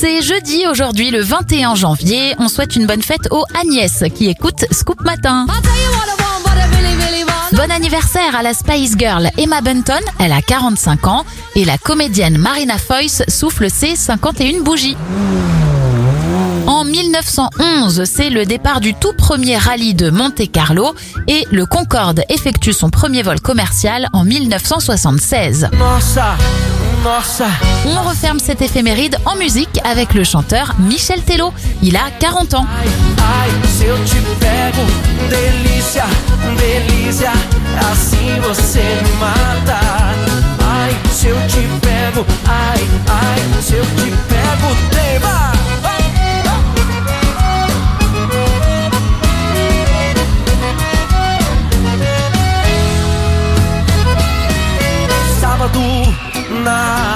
C'est jeudi aujourd'hui le 21 janvier. On souhaite une bonne fête aux Agnès qui écoutent Scoop Matin. Bon anniversaire à la Spice Girl Emma Bunton, elle a 45 ans, et la comédienne Marina Foyce souffle ses 51 bougies. En 1911, c'est le départ du tout premier rallye de Monte Carlo et le Concorde effectue son premier vol commercial en 1976. Nossa, nossa. On referme cette éphéméride en musique avec le chanteur Michel Tello. Il a 40 ans. Sábado na